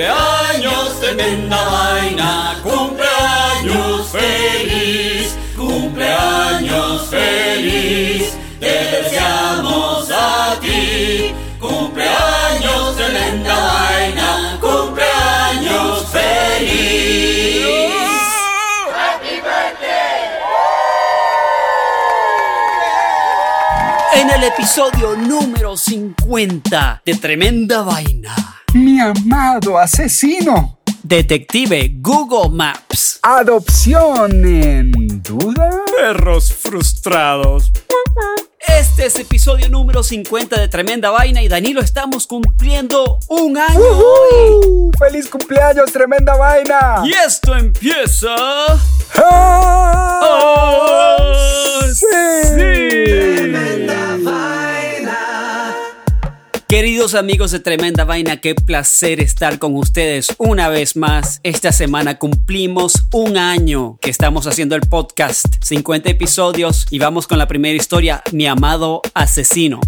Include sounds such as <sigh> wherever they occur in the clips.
Cumpleaños, tremenda vaina, cumpleaños feliz, cumpleaños feliz, te deseamos a ti. Cumpleaños, tremenda vaina, cumpleaños feliz. En el episodio número 50 de Tremenda Vaina, Mi amado asesino. Detective Google Maps. Adopción en duda. Perros frustrados. Este es episodio número 50 de Tremenda Vaina y Danilo estamos cumpliendo un año. ¡Feliz cumpleaños, tremenda vaina! Y esto empieza... ¡Ah! Queridos amigos de Tremenda Vaina, qué placer estar con ustedes una vez más. Esta semana cumplimos un año que estamos haciendo el podcast, 50 episodios y vamos con la primera historia, Mi amado asesino.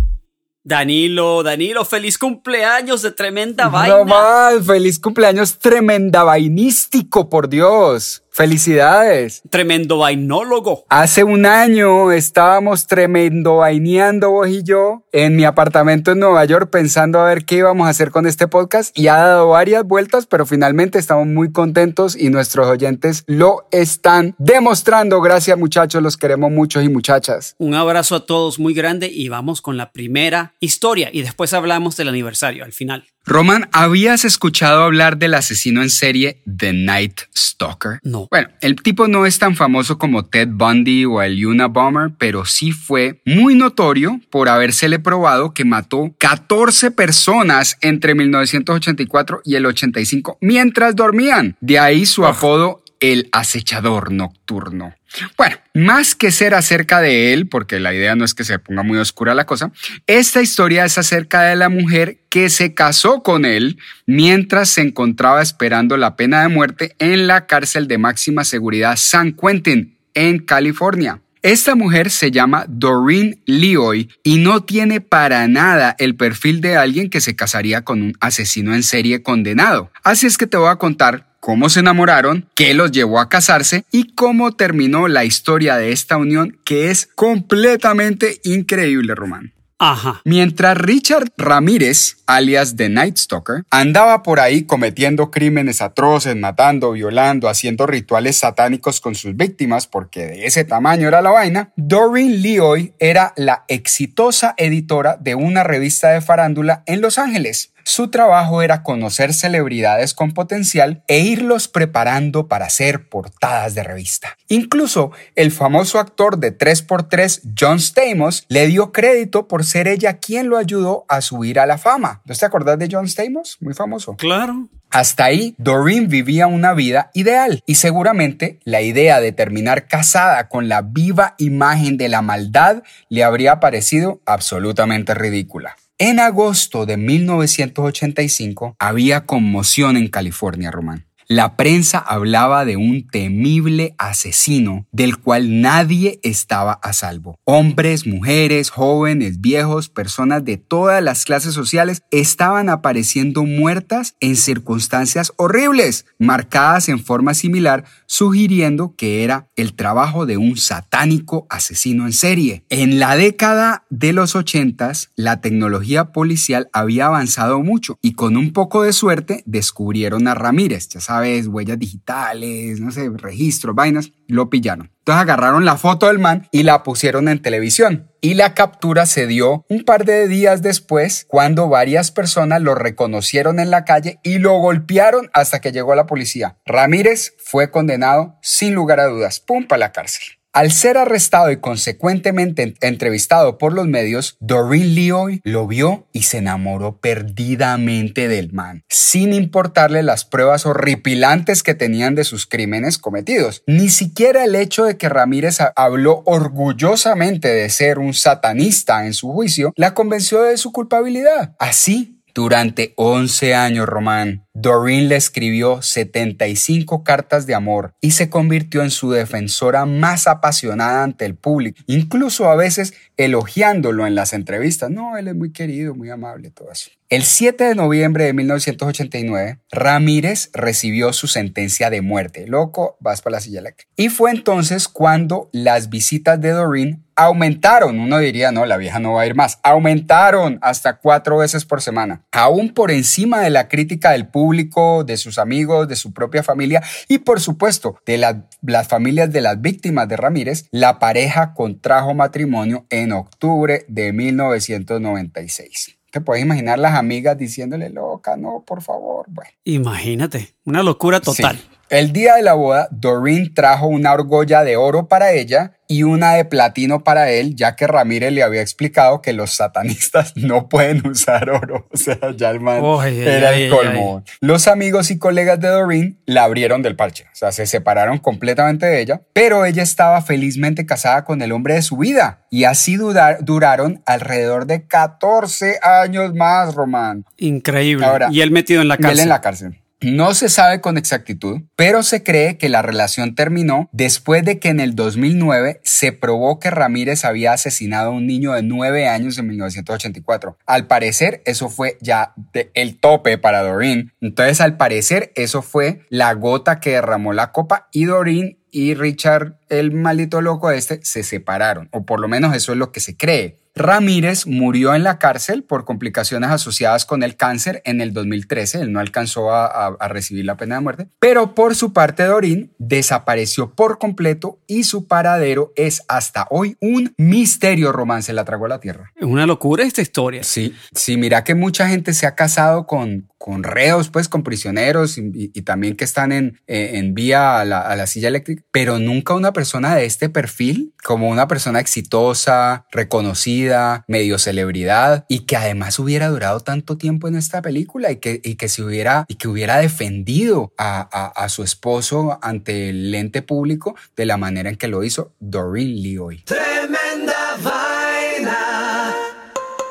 Danilo, Danilo, feliz cumpleaños de Tremenda Vaina. No más, feliz cumpleaños tremenda vainístico, por Dios. Felicidades. Tremendo vainólogo. Hace un año estábamos tremendo vaineando vos y yo en mi apartamento en Nueva York pensando a ver qué íbamos a hacer con este podcast y ha dado varias vueltas, pero finalmente estamos muy contentos y nuestros oyentes lo están demostrando. Gracias muchachos, los queremos mucho y muchachas. Un abrazo a todos muy grande y vamos con la primera historia y después hablamos del aniversario al final. Roman, ¿habías escuchado hablar del asesino en serie The Night Stalker? No. Bueno, el tipo no es tan famoso como Ted Bundy o el Unabomber, pero sí fue muy notorio por habérsele probado que mató 14 personas entre 1984 y el 85 mientras dormían. De ahí su apodo el acechador nocturno. Bueno, más que ser acerca de él, porque la idea no es que se ponga muy oscura la cosa, esta historia es acerca de la mujer que se casó con él mientras se encontraba esperando la pena de muerte en la cárcel de máxima seguridad San Quentin, en California. Esta mujer se llama Doreen Leoy y no tiene para nada el perfil de alguien que se casaría con un asesino en serie condenado. Así es que te voy a contar cómo se enamoraron, qué los llevó a casarse y cómo terminó la historia de esta unión que es completamente increíble, Román. Ajá. Mientras Richard Ramírez, alias The Night Stalker, andaba por ahí cometiendo crímenes atroces, matando, violando, haciendo rituales satánicos con sus víctimas, porque de ese tamaño era la vaina, Doreen Leoy era la exitosa editora de una revista de farándula en Los Ángeles. Su trabajo era conocer celebridades con potencial e irlos preparando para hacer portadas de revista. Incluso el famoso actor de 3x3 John Stamos le dio crédito por ser ella quien lo ayudó a subir a la fama. ¿No te acordás de John Stamos? Muy famoso. Claro. Hasta ahí, Doreen vivía una vida ideal y seguramente la idea de terminar casada con la viva imagen de la maldad le habría parecido absolutamente ridícula. En agosto de 1985 había conmoción en California, Román. La prensa hablaba de un temible asesino del cual nadie estaba a salvo. Hombres, mujeres, jóvenes, viejos, personas de todas las clases sociales estaban apareciendo muertas en circunstancias horribles, marcadas en forma similar, sugiriendo que era el trabajo de un satánico asesino en serie. En la década de los ochentas, la tecnología policial había avanzado mucho y con un poco de suerte descubrieron a Ramírez, ya sabes, huellas digitales, no sé, registros, vainas, lo pillaron. Entonces agarraron la foto del man y la pusieron en televisión. Y la captura se dio un par de días después cuando varias personas lo reconocieron en la calle y lo golpearon hasta que llegó la policía. Ramírez fue condenado sin lugar a dudas, pum, para la cárcel. Al ser arrestado y consecuentemente entrevistado por los medios, Doreen Leoy lo vio y se enamoró perdidamente del man, sin importarle las pruebas horripilantes que tenían de sus crímenes cometidos. Ni siquiera el hecho de que Ramírez habló orgullosamente de ser un satanista en su juicio la convenció de su culpabilidad. Así, durante 11 años, Román, Doreen le escribió 75 cartas de amor y se convirtió en su defensora más apasionada ante el público, incluso a veces elogiándolo en las entrevistas. No, él es muy querido, muy amable, todo eso. El 7 de noviembre de 1989, Ramírez recibió su sentencia de muerte. Loco, vas para la silla. Y fue entonces cuando las visitas de Doreen aumentaron. Uno diría, no, la vieja no va a ir más. Aumentaron hasta cuatro veces por semana. Aún por encima de la crítica del público, de sus amigos, de su propia familia y por supuesto de las familias de las víctimas de Ramírez, la pareja contrajo matrimonio en octubre de 1996. Te puedes imaginar las amigas diciéndole, loca, no, por favor. Bueno. Imagínate, una locura total. El día de la boda, Doreen trajo una argolla de oro para ella y una de platino para él, ya que Ramírez le había explicado que los satanistas <laughs> no pueden usar oro. O sea, ya el man era el colmo. Los amigos y colegas de Doreen la abrieron del parche. O sea, se separaron completamente de ella, pero ella estaba felizmente casada con el hombre de su vida. Y así duraron alrededor de 14 años más, Román. Increíble. y él metido en la cárcel. Y él en la cárcel. No se sabe con exactitud, pero se cree que la relación terminó después de que en el 2009 se probó que Ramírez había asesinado a un niño de 9 años en 1984. Al parecer, eso fue ya el tope para Doreen. Entonces, al parecer, eso fue la gota que derramó la copa y Doreen y Richard, el maldito loco este, se separaron, o por lo menos eso es lo que se cree. Ramírez murió en la cárcel por complicaciones asociadas con el cáncer en el 2013. Él no alcanzó a, recibir la pena de muerte. Pero por su parte, Dorín desapareció por completo y su paradero es hasta hoy un misterio romance. La tragó a la tierra. Es una locura esta historia. Sí, sí, mira que mucha gente se ha casado con, con reos, pues con prisioneros y, también que están en, en vía a la, a la, silla eléctrica, pero nunca una persona de este perfil, como una persona exitosa, reconocida, medio celebridad y que además hubiera durado tanto tiempo en esta película y que, y que se hubiera, y que hubiera defendido a, a, a su esposo ante el lente público de la manera en que lo hizo Doreen Leoy. Tremenda vaina.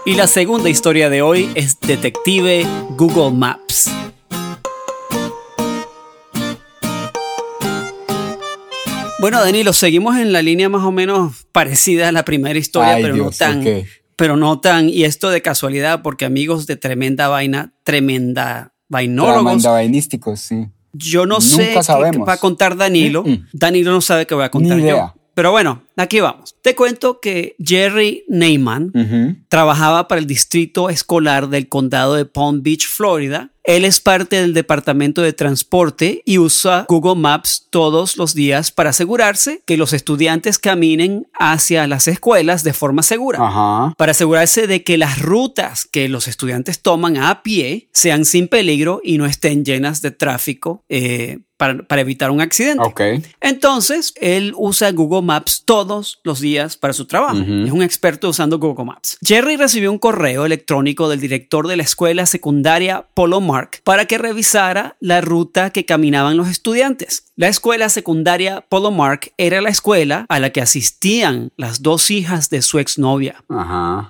Y la segunda historia de hoy es Detective Google Maps. Bueno, Danilo, seguimos en la línea más o menos parecida a la primera historia, pero no tan. Pero no tan. Y esto de casualidad, porque amigos de tremenda vaina, tremenda vainólogos. Tremenda vainísticos, sí. Yo no sé qué va a contar Danilo. Danilo no sabe qué voy a contar yo. Pero bueno, aquí vamos. Te cuento que Jerry Neyman trabajaba para el distrito escolar del condado de Palm Beach, Florida. Él es parte del departamento de transporte y usa Google Maps todos los días para asegurarse que los estudiantes caminen hacia las escuelas de forma segura. Para asegurarse de que las rutas que los estudiantes toman a pie sean sin peligro y no estén llenas de tráfico eh, para, evitar un accidente. Entonces, él usa Google Maps todos los días para su trabajo. Es un experto usando Google Maps. Jerry recibió un correo electrónico del director de la escuela secundaria Polo Mark para que revisara la ruta que caminaban los estudiantes. La escuela secundaria Polo Mark era la escuela a la que asistían las dos hijas de su exnovia.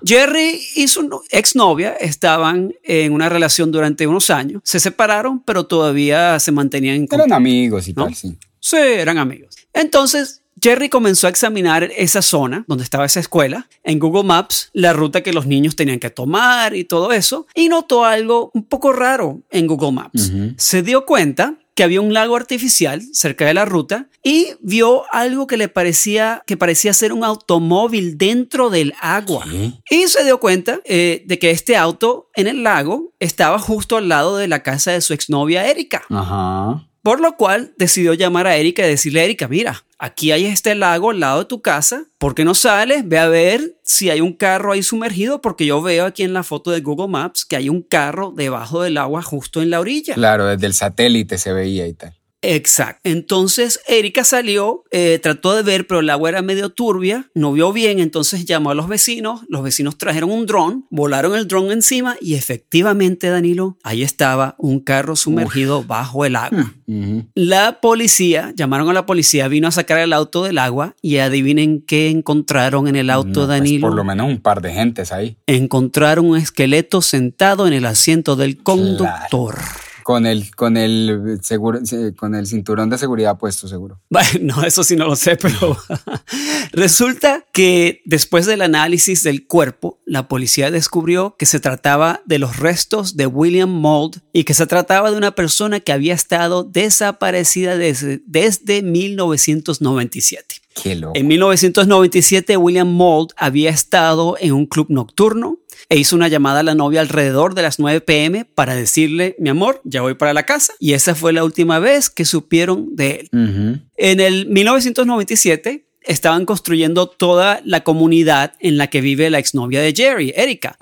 Jerry y su exnovia estaban en una relación durante unos años. Se separaron, pero todavía se mantenían en contacto amigos y tal, sí. Sí, eran amigos. Entonces, Jerry comenzó a examinar esa zona donde estaba esa escuela en Google Maps, la ruta que los niños tenían que tomar y todo eso, y notó algo un poco raro en Google Maps. Se dio cuenta que había un lago artificial cerca de la ruta y vio algo que le parecía que parecía ser un automóvil dentro del agua. Y se dio cuenta eh, de que este auto en el lago estaba justo al lado de la casa de su exnovia Erika. Ajá. Por lo cual decidió llamar a Erika y decirle, Erika, mira, aquí hay este lago al lado de tu casa, ¿por qué no sales? Ve a ver si hay un carro ahí sumergido, porque yo veo aquí en la foto de Google Maps que hay un carro debajo del agua justo en la orilla. Claro, desde el satélite se veía y tal. Exacto. Entonces Erika salió, eh, trató de ver, pero el agua era medio turbia, no vio bien, entonces llamó a los vecinos, los vecinos trajeron un dron, volaron el dron encima y efectivamente, Danilo, ahí estaba un carro sumergido bajo el agua. <laughs> La policía, llamaron a la policía, vino a sacar el auto del agua y adivinen qué encontraron en el auto, pues, Danilo. por lo menos un par de gentes ahí. Encontraron un esqueleto sentado en el asiento del conductor. Con el, con el seguro, con el cinturón de seguridad puesto, seguro. <laughs> no, eso sí no lo sé, pero <laughs> resulta que después del análisis del cuerpo, la policía descubrió que se trataba de los restos de William Mould y que se trataba de una persona que había estado desaparecida desde, desde 1997. Qué loco. En 1997, William Mould había estado en un club nocturno e hizo una llamada a la novia alrededor de las 9 pm para decirle, mi amor, ya voy para la casa. Y esa fue la última vez que supieron de él. En el 1997 estaban construyendo toda la comunidad en la que vive la exnovia de Jerry, Erika.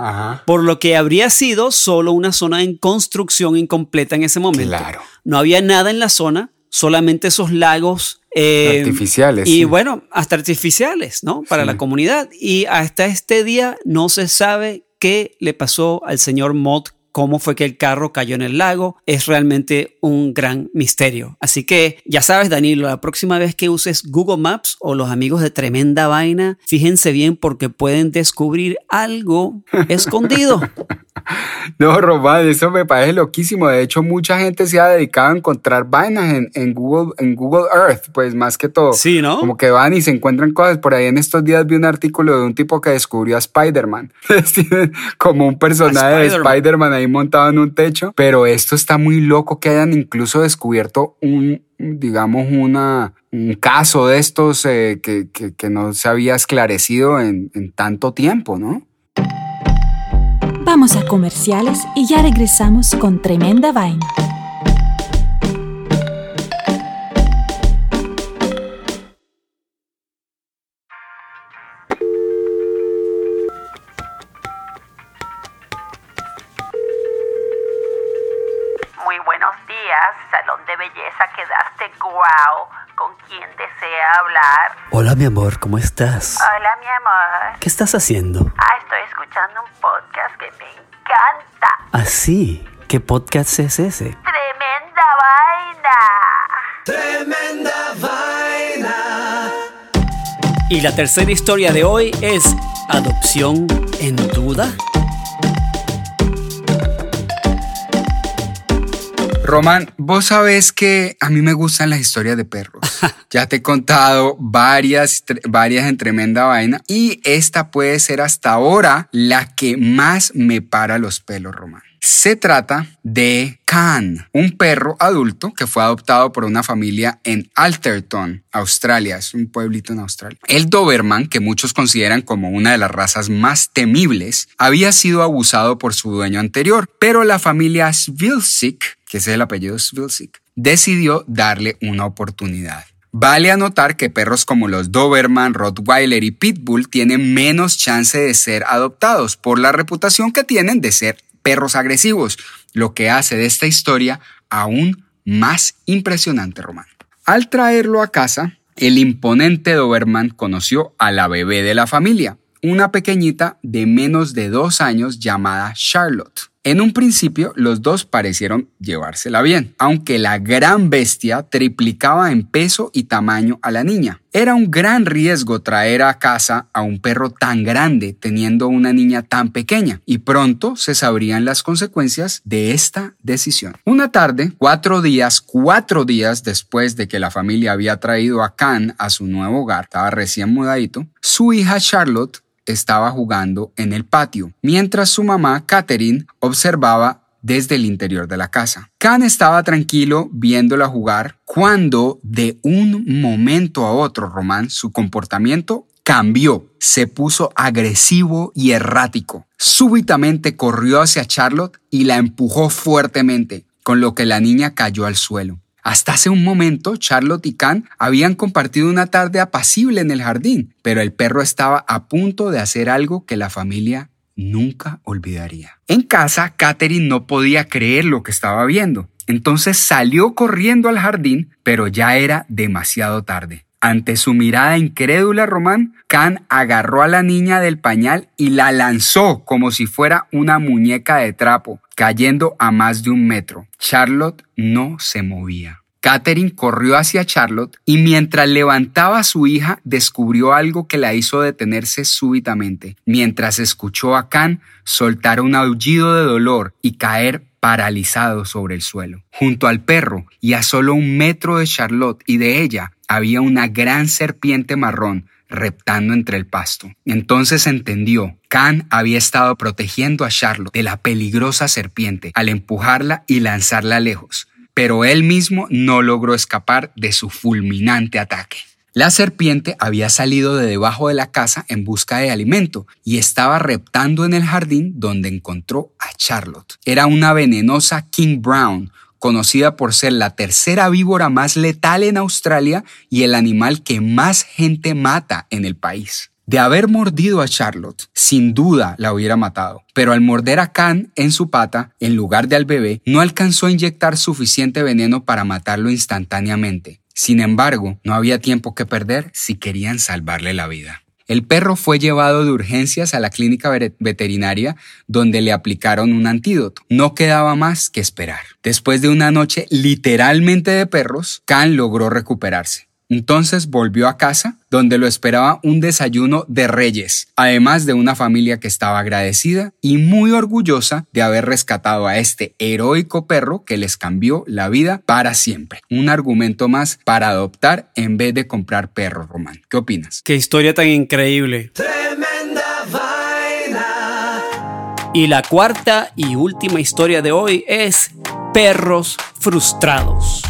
Por lo que habría sido solo una zona en construcción incompleta en ese momento. Claro. No había nada en la zona, solamente esos lagos. Eh, artificiales. Y bueno, hasta artificiales, ¿no? Para la comunidad. Y hasta este día no se sabe qué le pasó al señor Mott, cómo fue que el carro cayó en el lago, es realmente un gran misterio. Así que ya sabes, Danilo, la próxima vez que uses Google Maps o los amigos de Tremenda Vaina, fíjense bien porque pueden descubrir algo <laughs> escondido. <laughs> No, Román, eso me parece loquísimo. De hecho, mucha gente se ha dedicado a encontrar vainas en, Google, en Google Earth, pues más que todo. Sí, ¿no? Como que van y se encuentran cosas. Por ahí en estos días vi un artículo de un tipo que descubrió a Spider-Man. <laughs> Como un personaje de Spider-Man ahí montado en un techo. Pero esto está muy loco que hayan incluso descubierto un, digamos, una, un caso de estos eh, que, no se había esclarecido en, en tanto tiempo, ¿no? Vamos a comerciales y ya regresamos con tremenda vaina. De Belleza, quedaste guau. ¿Con quién desea hablar? Hola, mi amor, ¿cómo estás? Hola, mi amor. ¿Qué estás haciendo? Ah, estoy escuchando un podcast que me encanta. ¿Ah, sí? ¿Qué podcast es ese? Tremenda vaina. Tremenda vaina. Y la tercera historia de hoy es Adopción en duda. Román, vos sabés que a mí me gustan las historias de perros. <laughs> ya te he contado varias, varias en tremenda vaina y esta puede ser hasta ahora la que más me para los pelos, Román. Se trata de Khan, un perro adulto que fue adoptado por una familia en Alterton, Australia, es un pueblito en Australia. El Doberman, que muchos consideran como una de las razas más temibles, había sido abusado por su dueño anterior, pero la familia Svilsik, que es el apellido Svilsik, decidió darle una oportunidad. Vale anotar que perros como los Doberman, Rottweiler y Pitbull tienen menos chance de ser adoptados por la reputación que tienen de ser perros agresivos, lo que hace de esta historia aún más impresionante, Román. Al traerlo a casa, el imponente Doberman conoció a la bebé de la familia, una pequeñita de menos de dos años llamada Charlotte. En un principio, los dos parecieron llevársela bien, aunque la gran bestia triplicaba en peso y tamaño a la niña. Era un gran riesgo traer a casa a un perro tan grande teniendo una niña tan pequeña, y pronto se sabrían las consecuencias de esta decisión. Una tarde, cuatro días, cuatro días después de que la familia había traído a Khan a su nuevo hogar, estaba recién mudadito, su hija Charlotte estaba jugando en el patio, mientras su mamá, Catherine, observaba desde el interior de la casa. Khan estaba tranquilo viéndola jugar cuando de un momento a otro, Román, su comportamiento cambió, se puso agresivo y errático. Súbitamente corrió hacia Charlotte y la empujó fuertemente, con lo que la niña cayó al suelo. Hasta hace un momento, Charlotte y Khan habían compartido una tarde apacible en el jardín, pero el perro estaba a punto de hacer algo que la familia nunca olvidaría. En casa, Catherine no podía creer lo que estaba viendo. Entonces salió corriendo al jardín, pero ya era demasiado tarde. Ante su mirada incrédula, Román, Khan agarró a la niña del pañal y la lanzó como si fuera una muñeca de trapo, cayendo a más de un metro. Charlotte no se movía. Catherine corrió hacia Charlotte y mientras levantaba a su hija descubrió algo que la hizo detenerse súbitamente, mientras escuchó a Khan soltar un aullido de dolor y caer paralizado sobre el suelo. Junto al perro y a solo un metro de Charlotte y de ella había una gran serpiente marrón reptando entre el pasto. Entonces entendió, Khan había estado protegiendo a Charlotte de la peligrosa serpiente al empujarla y lanzarla lejos, pero él mismo no logró escapar de su fulminante ataque. La serpiente había salido de debajo de la casa en busca de alimento y estaba reptando en el jardín donde encontró a Charlotte. Era una venenosa King Brown, conocida por ser la tercera víbora más letal en Australia y el animal que más gente mata en el país. De haber mordido a Charlotte, sin duda la hubiera matado, pero al morder a Khan en su pata, en lugar de al bebé, no alcanzó a inyectar suficiente veneno para matarlo instantáneamente. Sin embargo, no había tiempo que perder si querían salvarle la vida. El perro fue llevado de urgencias a la clínica veterinaria donde le aplicaron un antídoto. No quedaba más que esperar. Después de una noche literalmente de perros, Khan logró recuperarse. Entonces volvió a casa, donde lo esperaba un desayuno de reyes, además de una familia que estaba agradecida y muy orgullosa de haber rescatado a este heroico perro que les cambió la vida para siempre. Un argumento más para adoptar en vez de comprar perro, Román. ¿Qué opinas? Qué historia tan increíble. Tremenda vaina. Y la cuarta y última historia de hoy es perros frustrados.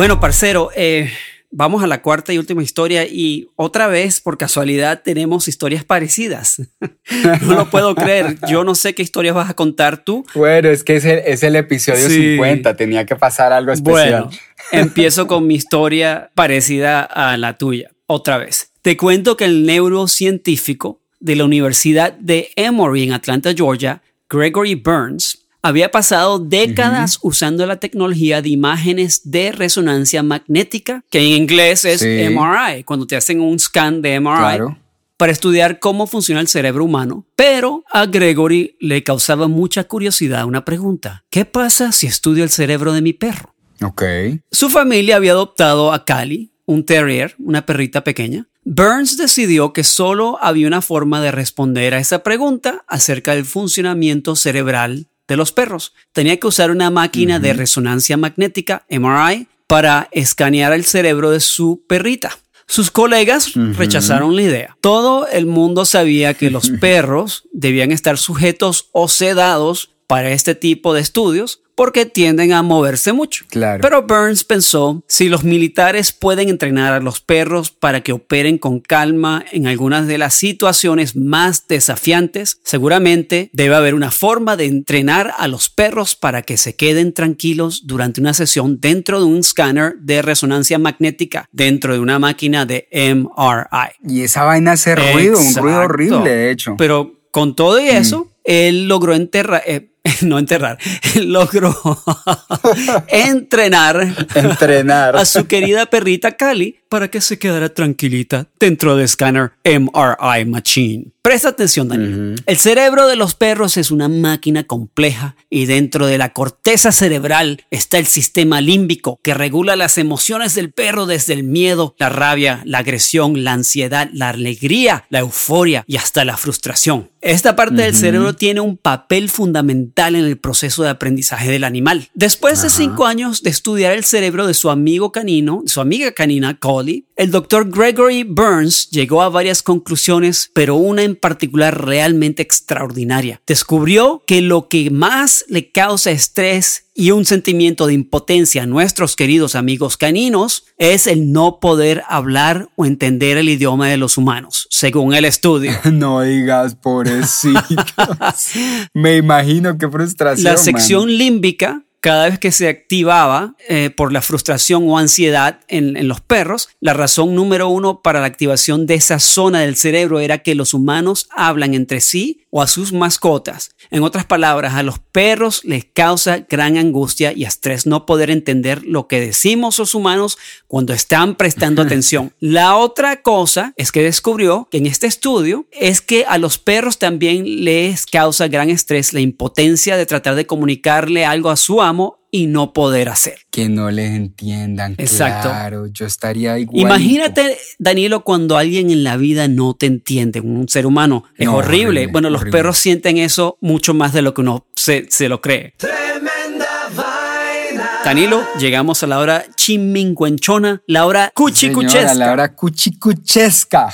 Bueno, parcero, eh, vamos a la cuarta y última historia y otra vez, por casualidad, tenemos historias parecidas. <laughs> no lo puedo creer. Yo no sé qué historias vas a contar tú. Bueno, es que es el, es el episodio Sí. 50, tenía que pasar algo especial. Bueno, empiezo con mi historia parecida a la tuya. Otra vez. Te cuento que el neurocientífico de la Universidad de Emory en Atlanta, Georgia, Gregory Burns, había pasado décadas usando la tecnología de imágenes de resonancia magnética, que en inglés es Sí. MRI, cuando te hacen un scan de MRI Claro. para estudiar cómo funciona el cerebro humano. Pero a Gregory le causaba mucha curiosidad una pregunta. ¿Qué pasa si estudio el cerebro de mi perro? Ok. Su familia había adoptado a Cali, un terrier, una perrita pequeña. Burns decidió que solo había una forma de responder a esa pregunta acerca del funcionamiento cerebral de los perros. Tenía que usar una máquina de resonancia magnética, MRI, para escanear el cerebro de su perrita. Sus colegas rechazaron la idea. Todo el mundo sabía que los <laughs> perros debían estar sujetos o sedados para este tipo de estudios porque tienden a moverse mucho. Claro. Pero Burns pensó, si los militares pueden entrenar a los perros para que operen con calma en algunas de las situaciones más desafiantes, seguramente debe haber una forma de entrenar a los perros para que se queden tranquilos durante una sesión dentro de un escáner de resonancia magnética, dentro de una máquina de MRI. Y esa vaina hace ruido, un ruido Exacto. horrible, de hecho. Pero con todo y eso, él logró enterrar, eh, <laughs> no enterrar, <laughs> logró <laughs> entrenar Entrenar. a su querida perrita Cali para que se quedara tranquilita dentro del escáner MRI Machine. Presta atención, Daniel. El cerebro de los perros es una máquina compleja y dentro de la corteza cerebral está el sistema límbico que regula las emociones del perro desde el miedo, la rabia, la agresión, la ansiedad, la alegría, la euforia y hasta la frustración. Esta parte del cerebro tiene un papel fundamental en el proceso de aprendizaje del animal. Después de cinco años de estudiar el cerebro de su amigo canino, su amiga canina Collie, el doctor Gregory Burns llegó a varias conclusiones, pero una en particular realmente extraordinaria. Descubrió que lo que más le causa estrés y un sentimiento de impotencia a nuestros queridos amigos caninos es el no poder hablar o entender el idioma de los humanos, según el estudio. <laughs> No digas, pobrecitos. <laughs> Me imagino qué frustración. La man. sección límbica, cada vez que se activaba eh, por la frustración o ansiedad en, en los perros, la razón número uno para la activación de esa zona del cerebro era que los humanos hablan entre sí o a sus mascotas. En otras palabras, a los perros les causa gran angustia y estrés no poder entender lo que decimos los humanos cuando están prestando <laughs> atención. La otra cosa es que descubrió que en este estudio es que a los perros también les causa gran estrés la impotencia de tratar de comunicarle algo a su amo y no poder hacer. Que no les entiendan. Exacto. Claro, yo estaría igual. Imagínate, Danilo, cuando alguien en la vida no te entiende, un ser humano. Es No, horrible. horrible, Bueno, los perros sienten eso mucho más de lo que uno se, se lo cree. Tremenda vaina. Danilo, llegamos a la hora chimincuenchona, la hora cuchicuchesca. Señora, la hora cuchicuchesca.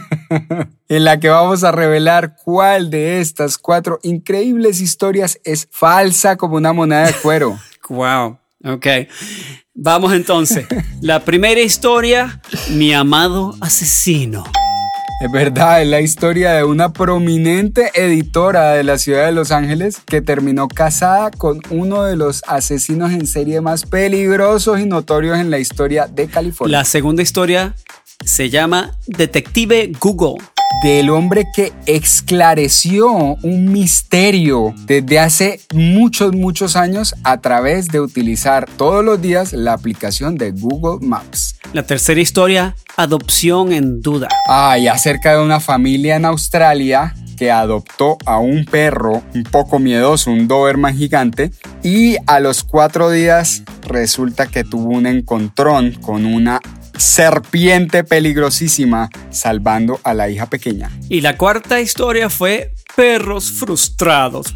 <laughs> en la que vamos a revelar cuál de estas cuatro increíbles historias es falsa como una moneda de cuero. <laughs> Wow. Ok. Vamos entonces. La primera historia, mi amado asesino. Es verdad, es la historia de una prominente editora de la ciudad de Los Ángeles que terminó casada con uno de los asesinos en serie más peligrosos y notorios en la historia de California. La segunda historia se llama Detective Google. Del hombre que esclareció un misterio desde hace muchos, muchos años a través de utilizar todos los días la aplicación de Google Maps. La tercera historia, adopción en duda. Ay, acerca de una familia en Australia que adoptó a un perro un poco miedoso, un Doberman gigante, y a los cuatro días resulta que tuvo un encontrón con una serpiente peligrosísima salvando a la hija pequeña. Y la cuarta historia fue perros frustrados.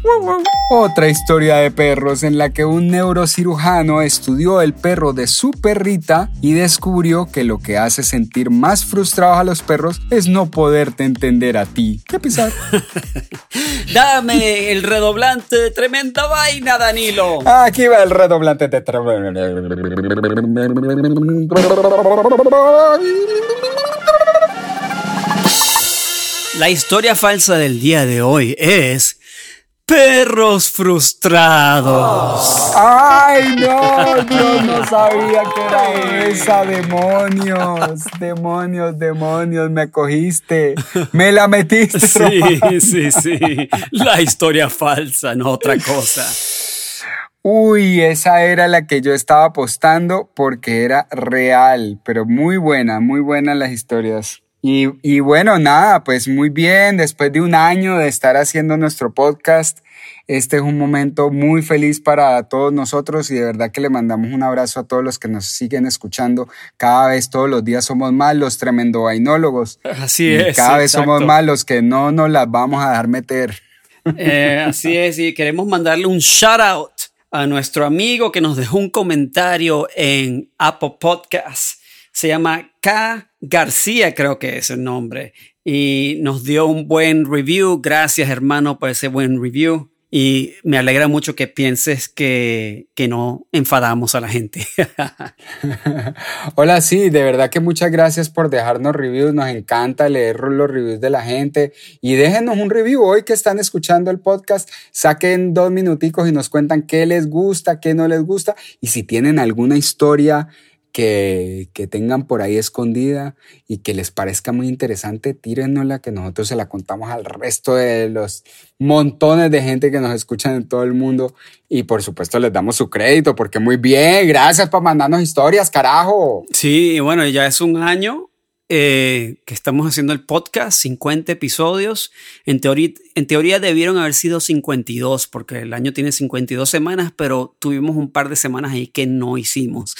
Otra historia de perros en la que un neurocirujano estudió el perro de su perrita y descubrió que lo que hace sentir más frustrados a los perros es no poderte entender a ti. ¿Qué pisar? <laughs> Dame el redoblante de tremenda vaina, Danilo. Aquí va el redoblante de tra- La historia falsa del día de hoy es perros frustrados. ¡Ay, no! Yo no sabía que era esa. Demonios, demonios, demonios. Me cogiste. Me la metiste. Sí, sí, sí. La historia falsa, no otra cosa. Uy, esa era la que yo estaba apostando porque era real, pero muy buena, muy buenas las historias. Y, y bueno, nada, pues muy bien, después de un año de estar haciendo nuestro podcast, este es un momento muy feliz para todos nosotros y de verdad que le mandamos un abrazo a todos los que nos siguen escuchando. Cada vez, todos los días somos más los tremendo vainólogos. Así Y es. cada vez exacto. somos más los que no nos las vamos a dejar meter. Eh, así es, y queremos mandarle un shout out a nuestro amigo que nos dejó un comentario en Apple Podcast. Se llama K. García, creo que es el nombre. Y nos dio un buen review. Gracias, hermano, por ese buen review. Y me alegra mucho que pienses que, que no enfadamos a la gente. <laughs> Hola, sí, de verdad que muchas gracias por dejarnos reviews. Nos encanta leer los reviews de la gente. Y déjenos un review hoy que están escuchando el podcast. Saquen dos minuticos y nos cuentan qué les gusta, qué no les gusta. Y si tienen alguna historia que, que tengan por ahí escondida y que les parezca muy interesante, tírennosla que nosotros se la contamos al resto de los montones de gente que nos escuchan en todo el mundo. Y por supuesto les damos su crédito porque muy bien, gracias por mandarnos historias, carajo. Sí, y bueno, ya es un año eh, que estamos haciendo el podcast, 50 episodios. En teoría, en teoría debieron haber sido 52 porque el año tiene 52 semanas, pero tuvimos un par de semanas ahí que no hicimos.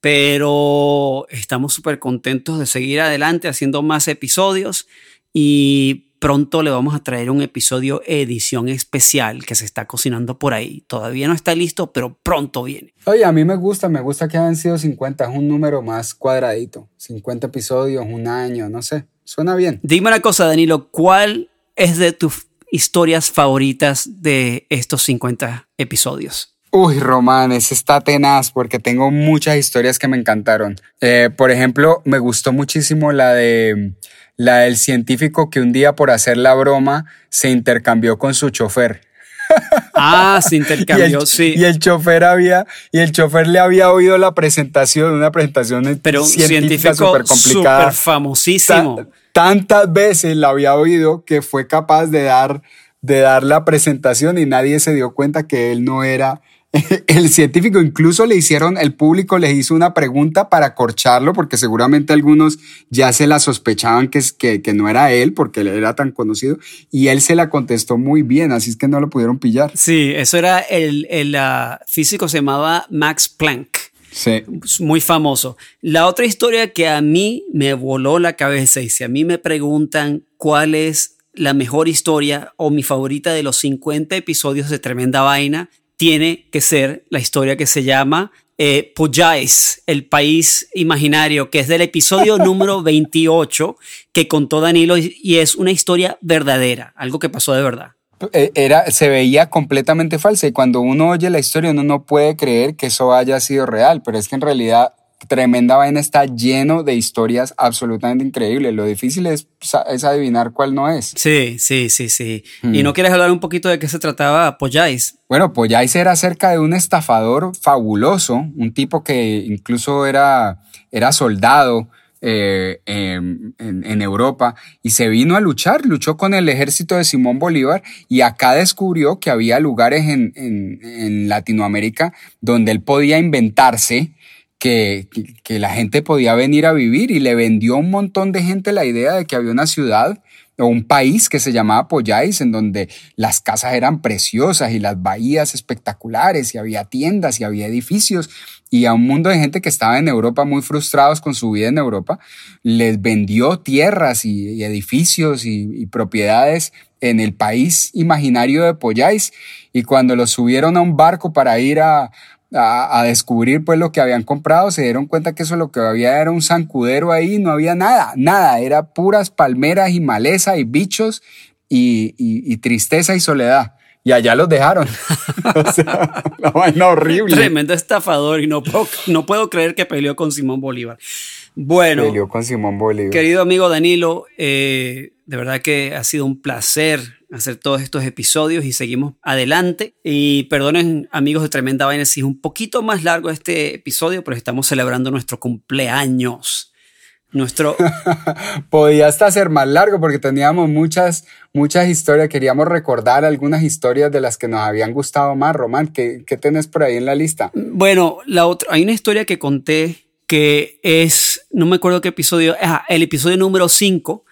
Pero estamos súper contentos de seguir adelante haciendo más episodios y pronto le vamos a traer un episodio edición especial que se está cocinando por ahí. Todavía no está listo, pero pronto viene. Oye, a mí me gusta, me gusta que hayan sido 50, es un número más cuadradito. 50 episodios, un año, no sé, suena bien. Dime una cosa, Danilo, ¿cuál es de tus historias favoritas de estos 50 episodios? Uy, Román, ese está tenaz porque tengo muchas historias que me encantaron. Eh, por ejemplo, me gustó muchísimo la de la del científico que un día por hacer la broma se intercambió con su chofer. <laughs> Ah, se <laughs> Y intercambió, el, sí. y el chofer había y el chofer le había oído la presentación, una presentación pero científica súper complicada. súper famosísimo. Ta- tantas veces la había oído que fue capaz de dar, de dar la presentación y nadie se dio cuenta que él no era <laughs> el científico incluso le hicieron, el público le hizo una pregunta para corcharlo, porque seguramente algunos ya se la sospechaban que, que, que no era él, porque él era tan conocido, y él se la contestó muy bien, así es que no lo pudieron pillar. Sí, eso era el, el uh, físico se llamaba Max Planck. Sí. Muy famoso. La otra historia que a mí me voló la cabeza y si a mí me preguntan cuál es la mejor historia o mi favorita de los 50 episodios de Tremenda Vaina, tiene que ser la historia que se llama eh, Pujais, el país imaginario, que es del episodio <laughs> número 28 que contó Danilo y es una historia verdadera, algo que pasó de verdad. Eh, era, se veía completamente falsa y cuando uno oye la historia uno no puede creer que eso haya sido real, pero es que en realidad Tremenda Vaina está lleno de historias absolutamente increíbles. Lo difícil es, es adivinar cuál no es. Sí, sí, sí, sí. ¿Y no quieres hablar un poquito de qué se trataba Polláis? Bueno, Polláis era acerca de un estafador fabuloso, un tipo que incluso era, era soldado. Eh, en, en, Europa y se vino a luchar, luchó con el ejército de Simón Bolívar y acá descubrió que había lugares en, en Latinoamérica donde él podía inventarse que, que, la gente podía venir a vivir y le vendió a un montón de gente la idea de que había una ciudad o un país que se llamaba Poyais, en donde las casas eran preciosas y las bahías espectaculares y había tiendas y había edificios. Y a un mundo de gente que estaba en Europa muy frustrados con su vida en Europa, les vendió tierras y, edificios y, propiedades en el país imaginario de Poyais y cuando los subieron a un barco para ir a, a, descubrir pues lo que habían comprado, se dieron cuenta que eso lo que había era un zancudero ahí, no había nada, nada, era puras palmeras y maleza y bichos y, tristeza y soledad. Y allá los dejaron. <laughs> o sea, <laughs> la vaina horrible. Tremendo estafador y no puedo, no puedo creer que peleó con Simón Bolívar. Bueno, peleó con Simón Bolívar. Querido amigo Danilo, eh, de verdad que ha sido un placer hacer todos estos episodios y seguimos adelante. Y perdonen amigos de Tremenda Vaina si es un poquito más largo este episodio, pero estamos celebrando nuestro cumpleaños. Nuestro... <laughs> Podía hasta ser más largo porque teníamos muchas, muchas historias. Queríamos recordar algunas historias de las que nos habían gustado más. Román, ¿qué, qué tenés por ahí en la lista? Bueno, la otra, hay una historia que conté que es, no me acuerdo qué episodio, ah, el episodio número 5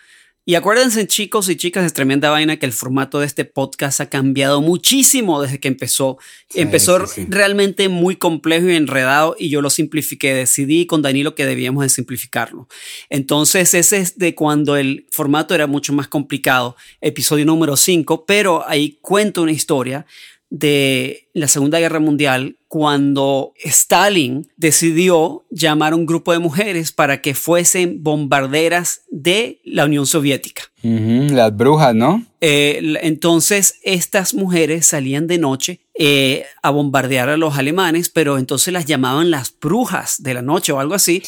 y acuérdense chicos y chicas, es tremenda vaina que el formato de este podcast ha cambiado muchísimo desde que empezó. empezó realmente muy complejo y enredado y yo lo simplifiqué. Decidí con Danilo que debíamos de simplificarlo. Entonces ese es de cuando el formato era mucho más complicado. Episodio número 5, pero ahí cuento una historia de la Segunda Guerra Mundial cuando Stalin decidió llamar a un grupo de mujeres para que fuesen bombarderas de la Unión Soviética. las brujas, ¿no? Eh, entonces estas mujeres salían de noche eh, a bombardear a los alemanes, pero entonces las llamaban las brujas de la noche o algo así,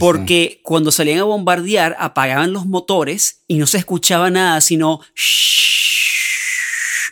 porque cuando salían a bombardear apagaban los motores y no se escuchaba nada, sino...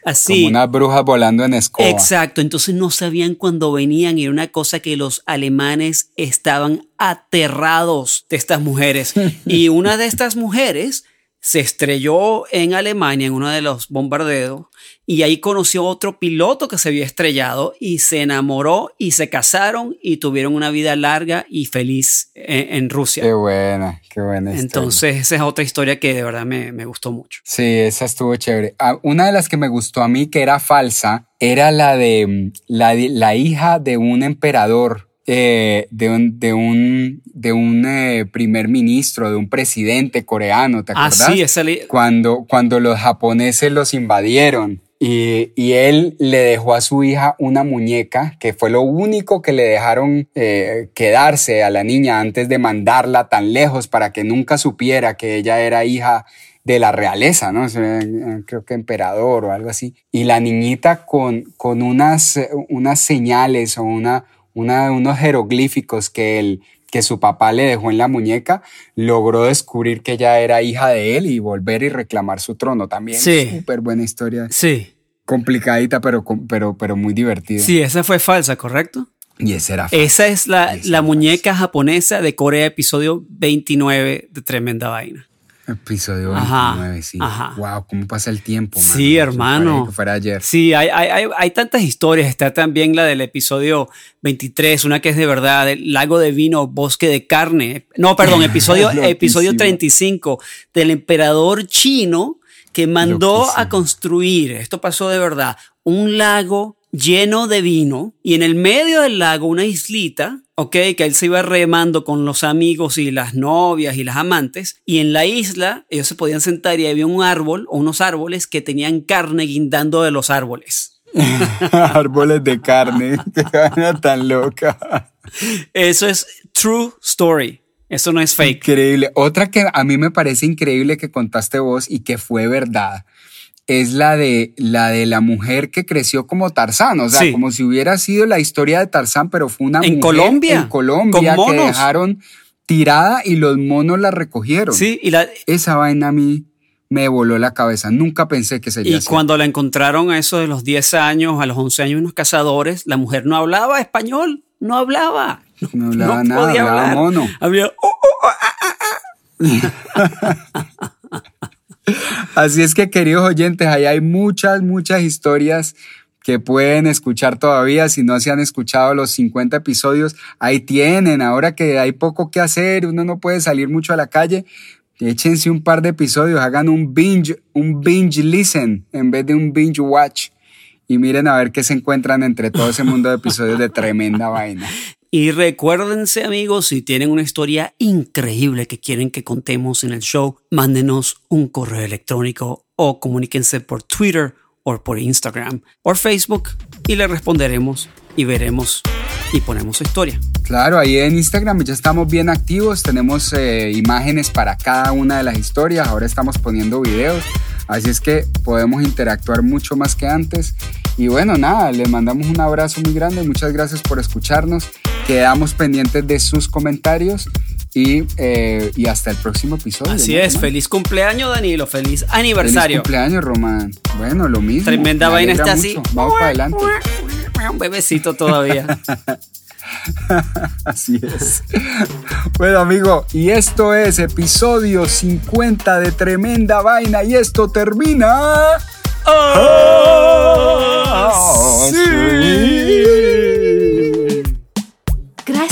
Así. Como unas brujas volando en escoba. Exacto, entonces no sabían cuándo venían y era una cosa que los alemanes estaban aterrados de estas mujeres. <laughs> y una de estas mujeres se estrelló en Alemania en uno de los bombardeos y ahí conoció a otro piloto que se había estrellado y se enamoró y se casaron y tuvieron una vida larga y feliz en, Rusia. Qué buena, qué buena. Entonces esa es otra historia que de verdad me, me gustó mucho. Sí, esa estuvo chévere. Ah, una de las que me gustó a mí que era falsa era la de mm, la, la hija de un emperador eh, de un, de un, de un eh, primer ministro, de un presidente coreano, ¿te acuerdas? Ah, sí, esa cuando, cuando los japoneses los invadieron. Y, y, él le dejó a su hija una muñeca, que fue lo único que le dejaron eh, quedarse a la niña antes de mandarla tan lejos para que nunca supiera que ella era hija de la realeza, ¿no? Creo que emperador o algo así. Y la niñita con, con unas, unas señales o una, una, unos jeroglíficos que, él, que su papá le dejó en la muñeca, logró descubrir que ella era hija de él y volver y reclamar su trono también. Sí. Súper buena historia. Sí. Complicadita, pero, pero, pero muy divertida. Sí, esa fue falsa, ¿correcto? Y esa era falsa. Esa es la, la muñeca japonesa de Corea, episodio 29 de Tremenda Vaina. Episodio Ajá, 29, sí. ajá. Wow, cómo pasa el tiempo, mano. Sí, hermano. que fuera ayer. Sí, hay, hay, hay, tantas historias. Está también la del episodio 23, una que es de verdad, el lago de vino, bosque de carne. No, perdón, <laughs> episodio, episodio 35 del emperador chino que mandó Loquísimo. a construir, esto pasó de verdad, un lago lleno de vino y en el medio del lago una islita, ok, que él se iba remando con los amigos y las novias y las amantes y en la isla ellos se podían sentar y había un árbol o unos árboles que tenían carne guindando de los árboles. <laughs> Árboles de carne. <laughs> Qué vaina tan loca. Eso es true story. Eso no es fake. Increíble. Otra que a mí me parece increíble que contaste vos y que fue verdad es la de la de la mujer que creció como Tarzán, o sea, Sí. como si hubiera sido la historia de Tarzán, pero fue una En mujer Colombia, en Colombia con que monos. dejaron tirada y los monos la recogieron. Sí, y, la, Esa vaina a mí me voló la cabeza. Nunca pensé que sería y así. cuando la encontraron a eso de los 10 años, a los 11 años, unos cazadores, la mujer no hablaba español, no hablaba. No hablaba nada, podía hablaba hablar. mono. Hablaba, "Oh, oh, ah, ah". <laughs> Así es que, queridos oyentes, ahí hay muchas, muchas historias que pueden escuchar todavía. Si no se han escuchado los 50 episodios, ahí tienen. Ahora que hay poco que hacer, uno no puede salir mucho a la calle. Échense un par de episodios, hagan un binge, un binge listen en vez de un binge watch. Y miren a ver qué se encuentran entre todo ese mundo de episodios de tremenda vaina. <laughs> Y recuérdense amigos, si tienen una historia increíble que quieren que contemos en el show, mándenos un correo electrónico o comuníquense por Twitter o por Instagram o Facebook y le responderemos y veremos y ponemos su historia. Claro, ahí en Instagram ya estamos bien activos, tenemos eh, imágenes para cada una de las historias, ahora estamos poniendo videos, así es que podemos interactuar mucho más que antes. Y bueno, nada, les mandamos un abrazo muy grande, muchas gracias por escucharnos, quedamos pendientes de sus comentarios y, eh, y hasta el próximo episodio. Así ¿no, es, Román? feliz cumpleaños Danilo, feliz Feliz aniversario. cumpleaños, Román. Bueno, lo mismo. Tremenda me vaina está así. Vamos para adelante. Un bebecito todavía. <laughs> Así es. Bueno, amigo, y esto es episodio 50 de Tremenda Vaina y esto termina. Sí.